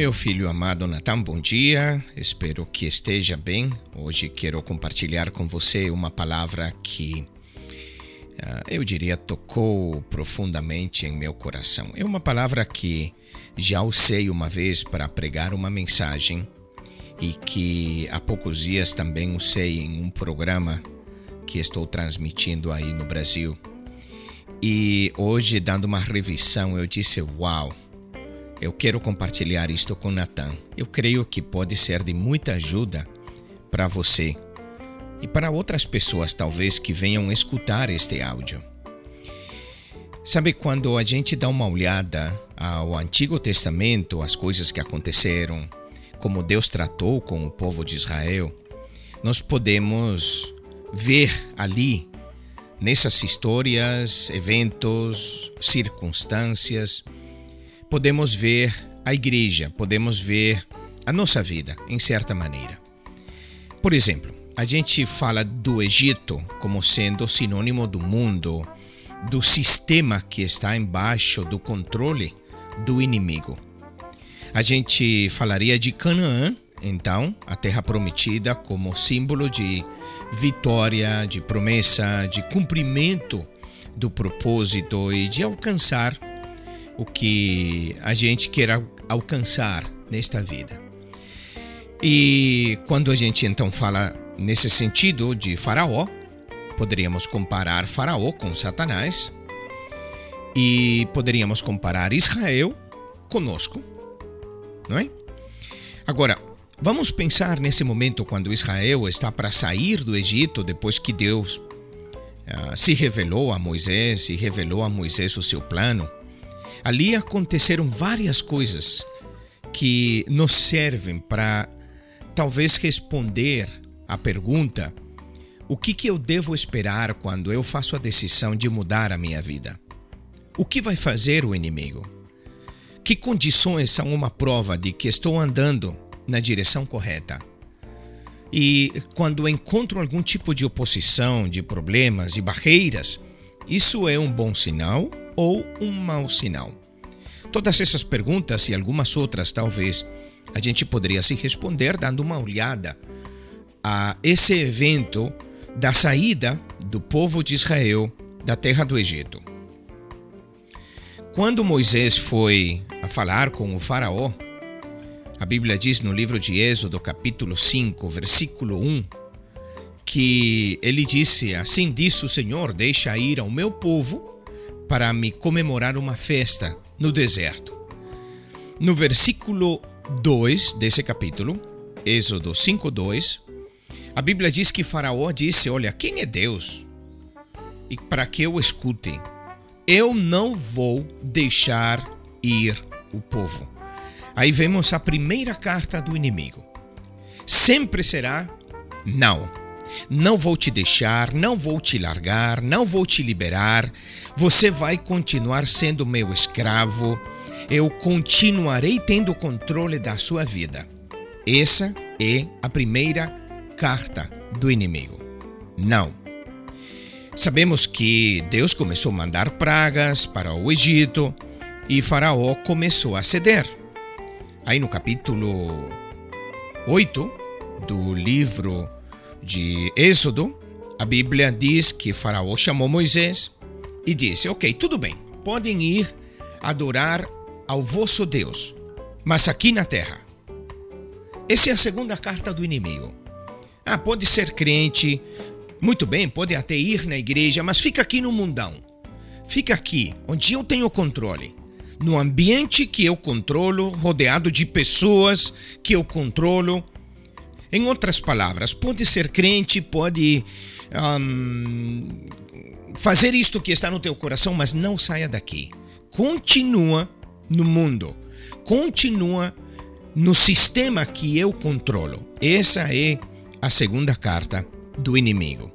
Meu filho amado Natan, bom dia. Espero que esteja bem. Hoje quero compartilhar com você uma palavra que uh, eu diria tocou profundamente em meu coração. É uma palavra que já usei uma vez para pregar uma mensagem e que há poucos dias também usei em um programa que estou transmitindo aí no Brasil. E hoje, dando uma revisão, eu disse: Uau! Eu quero compartilhar isto com Natan. Eu creio que pode ser de muita ajuda para você e para outras pessoas, talvez, que venham escutar este áudio. Sabe, quando a gente dá uma olhada ao Antigo Testamento, as coisas que aconteceram, como Deus tratou com o povo de Israel, nós podemos ver ali, nessas histórias, eventos, circunstâncias, podemos ver a igreja, podemos ver a nossa vida, em certa maneira. Por exemplo, a gente fala do Egito como sendo sinônimo do mundo, do sistema que está embaixo do controle do inimigo. A gente falaria de Canaã, então, a terra prometida, como símbolo de vitória, de promessa, de cumprimento do propósito e de alcançar o que a gente quer alcançar nesta vida. E quando a gente então fala nesse sentido de Faraó, poderíamos comparar Faraó com Satanás e poderíamos comparar Israel conosco, não é? Agora, vamos pensar nesse momento quando Israel está para sair do Egito depois que Deus uh, se revelou a Moisés e revelou a Moisés o seu plano. Ali aconteceram várias coisas que nos servem para talvez responder à pergunta: o que, que eu devo esperar quando eu faço a decisão de mudar a minha vida? O que vai fazer o inimigo? Que condições são uma prova de que estou andando na direção correta? E quando encontro algum tipo de oposição, de problemas e barreiras, isso é um bom sinal ou um mau sinal? Todas essas perguntas e algumas outras, talvez, a gente poderia se responder dando uma olhada a esse evento da saída do povo de Israel da terra do Egito. Quando Moisés foi a falar com o Faraó, a Bíblia diz no livro de Êxodo, capítulo 5, versículo 1, que ele disse: Assim disse o Senhor: Deixa ir ao meu povo para me comemorar uma festa no deserto. No versículo 2 desse capítulo, Êxodo 5:2, a Bíblia diz que Faraó disse: Olha, quem é Deus? E para que eu escute, eu não vou deixar ir o povo. Aí vemos a primeira carta do inimigo. Sempre será não. Não vou te deixar, não vou te largar, não vou te liberar. Você vai continuar sendo meu escravo. Eu continuarei tendo controle da sua vida. Essa é a primeira carta do inimigo. Não. Sabemos que Deus começou a mandar pragas para o Egito e Faraó começou a ceder. Aí no capítulo 8 do livro de Êxodo, a Bíblia diz que Faraó chamou Moisés e disse: Ok, tudo bem, podem ir adorar ao vosso Deus, mas aqui na terra. Essa é a segunda carta do inimigo. Ah, pode ser crente, muito bem, pode até ir na igreja, mas fica aqui no mundão. Fica aqui, onde eu tenho controle. No ambiente que eu controlo, rodeado de pessoas que eu controlo, em outras palavras, pode ser crente, pode um, fazer isto que está no teu coração, mas não saia daqui. Continua no mundo. Continua no sistema que eu controlo. Essa é a segunda carta do inimigo.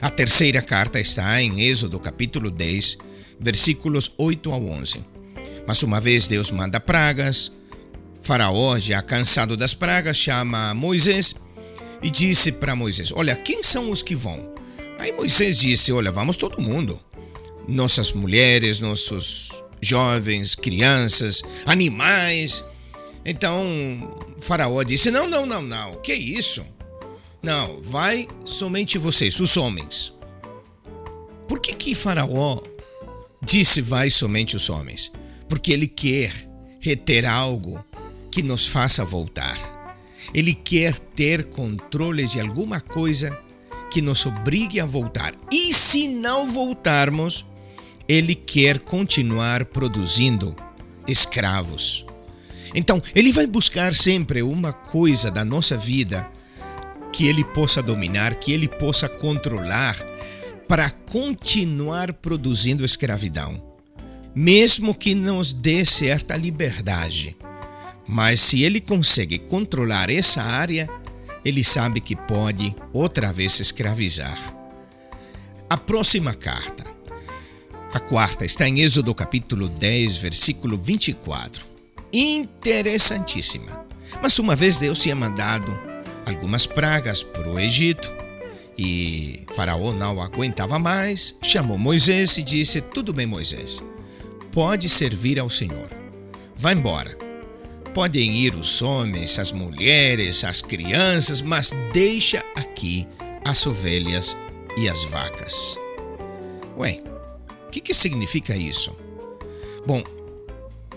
A terceira carta está em Êxodo capítulo 10, versículos 8 ao 11. Mas uma vez Deus manda pragas, Faraó, já cansado das pragas, chama Moisés e disse para Moisés: Olha, quem são os que vão? Aí Moisés disse: Olha, vamos todo mundo. Nossas mulheres, nossos jovens, crianças, animais. Então Faraó disse: Não, não, não, não, que isso? Não, vai somente vocês, os homens. Por que que Faraó disse vai somente os homens? Porque ele quer reter algo que nos faça voltar. Ele quer ter controle de alguma coisa que nos obrigue a voltar. E se não voltarmos, ele quer continuar produzindo escravos. Então, ele vai buscar sempre uma coisa da nossa vida que ele possa dominar, que ele possa controlar, para continuar produzindo escravidão, mesmo que nos dê certa liberdade. Mas se ele consegue controlar essa área, ele sabe que pode outra vez escravizar. A próxima carta, a quarta, está em Êxodo capítulo 10, versículo 24. Interessantíssima. Mas uma vez Deus tinha mandado algumas pragas para o Egito e Faraó não aguentava mais, chamou Moisés e disse: Tudo bem, Moisés, pode servir ao Senhor. Vá embora Podem ir os homens, as mulheres, as crianças, mas deixa aqui as ovelhas e as vacas. Ué, o que, que significa isso? Bom,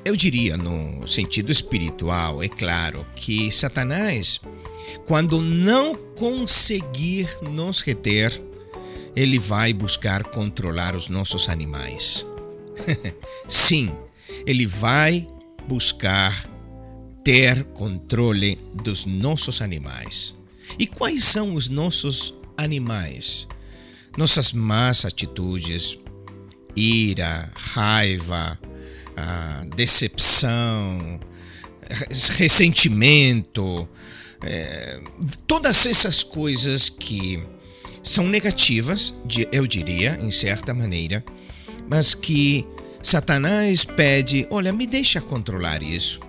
eu diria no sentido espiritual, é claro, que Satanás, quando não conseguir nos reter, ele vai buscar controlar os nossos animais. Sim, ele vai buscar ter controle dos nossos animais. E quais são os nossos animais? Nossas más atitudes, ira, raiva, decepção, ressentimento, é, todas essas coisas que são negativas, eu diria, em certa maneira, mas que Satanás pede: olha, me deixa controlar isso.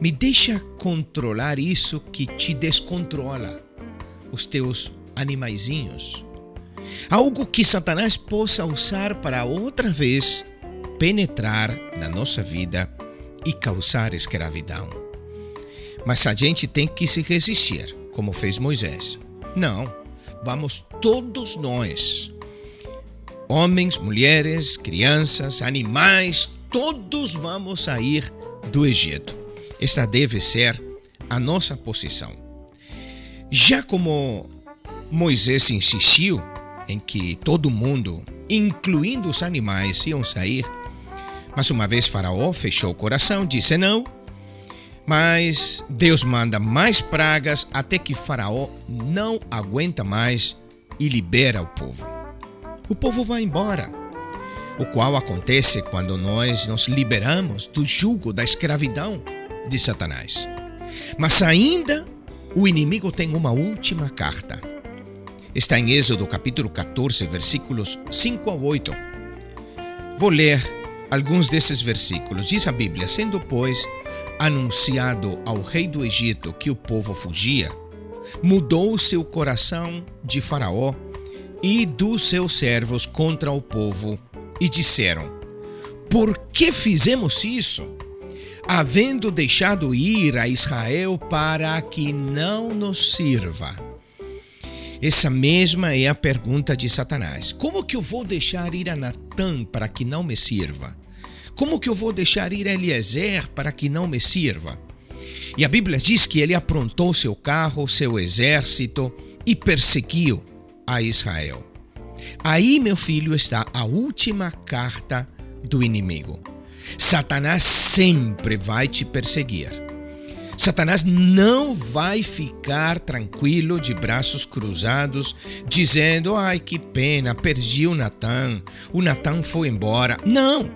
Me deixa controlar isso que te descontrola, os teus animaizinhos. Algo que Satanás possa usar para outra vez penetrar na nossa vida e causar escravidão. Mas a gente tem que se resistir, como fez Moisés. Não, vamos todos nós, homens, mulheres, crianças, animais, todos vamos sair do Egito. Esta deve ser a nossa posição. Já como Moisés insistiu em que todo mundo, incluindo os animais, iam sair, mas uma vez Faraó fechou o coração, disse não, mas Deus manda mais pragas até que Faraó não aguenta mais e libera o povo. O povo vai embora, o qual acontece quando nós nos liberamos do jugo da escravidão de Satanás. Mas ainda o inimigo tem uma última carta. Está em Êxodo capítulo 14, versículos 5 a 8. Vou ler alguns desses versículos. Diz a Bíblia: Sendo, pois, anunciado ao rei do Egito que o povo fugia, mudou o seu coração de Faraó e dos seus servos contra o povo, e disseram: Por que fizemos isso? Havendo deixado ir a Israel para que não nos sirva? Essa mesma é a pergunta de Satanás. Como que eu vou deixar ir a Natã para que não me sirva? Como que eu vou deixar ir a Eliezer para que não me sirva? E a Bíblia diz que ele aprontou seu carro, seu exército e perseguiu a Israel. Aí, meu filho, está a última carta do inimigo. Satanás sempre vai te perseguir. Satanás não vai ficar tranquilo de braços cruzados, dizendo: ai que pena, perdi o Natan, o Natan foi embora. Não!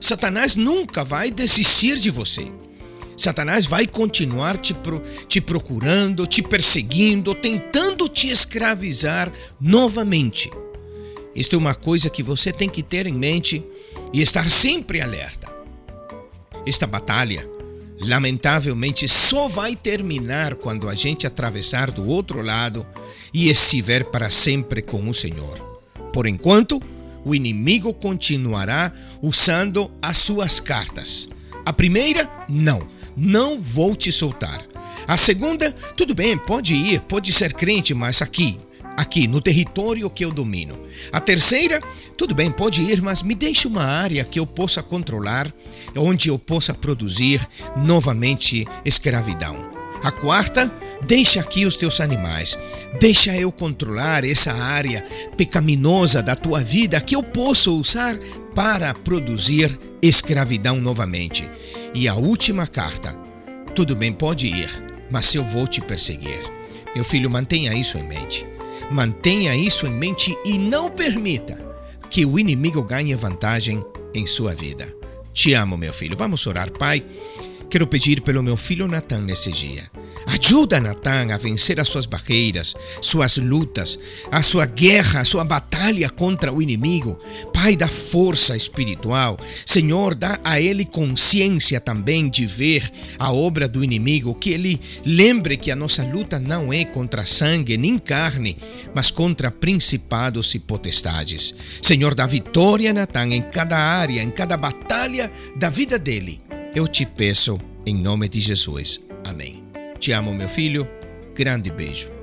Satanás nunca vai desistir de você. Satanás vai continuar te, pro, te procurando, te perseguindo, tentando te escravizar novamente. Isto é uma coisa que você tem que ter em mente e estar sempre alerta. Esta batalha, lamentavelmente, só vai terminar quando a gente atravessar do outro lado e estiver para sempre com o Senhor. Por enquanto, o inimigo continuará usando as suas cartas. A primeira, não. não vou te soltar. A segunda, tudo bem, pode ir, pode ser crente, mas aqui, aqui no território que eu domino. A terceira, tudo bem, pode ir, mas me deixe uma área que eu possa controlar, onde eu possa produzir novamente escravidão. A quarta, deixa aqui os teus animais. Deixa eu controlar essa área pecaminosa da tua vida que eu posso usar para produzir escravidão novamente. E a última carta, tudo bem, pode ir, mas eu vou te perseguir. Meu filho, mantenha isso em mente. Mantenha isso em mente e não permita que o inimigo ganhe vantagem em sua vida. Te amo, meu filho. Vamos orar, Pai. Quero pedir pelo meu filho Natan nesse dia. Ajuda Natan a vencer as suas barreiras, suas lutas, a sua guerra, a sua batalha contra o inimigo. Pai, dá força espiritual. Senhor, dá a ele consciência também de ver a obra do inimigo, que ele lembre que a nossa luta não é contra sangue nem carne, mas contra principados e potestades. Senhor, dá vitória a Natan em cada área, em cada batalha da vida dele. Eu te peço em nome de Jesus. Amém. Te amo, meu filho. Grande beijo.